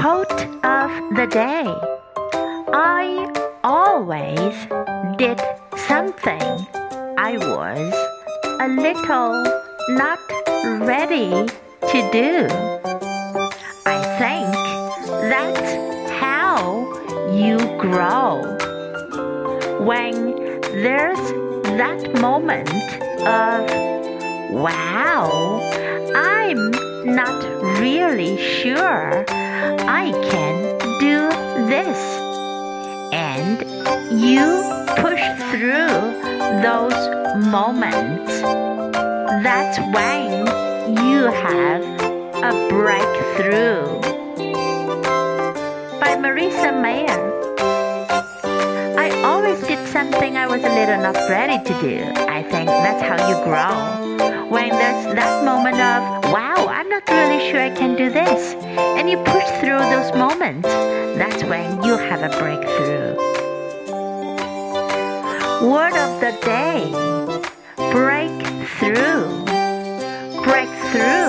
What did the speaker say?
Quote of the day I always did something I was a little not ready to do. I think that's how you grow. When there's that moment of, wow, I'm not really sure I can do this. And you push through those moments. That's when you have a breakthrough. By Marissa Mayer. I always did something I was a little not ready to do. I think that's how you grow. Sure I can do this, and you push through those moments, that's when you have a breakthrough. Word of the day breakthrough. Breakthrough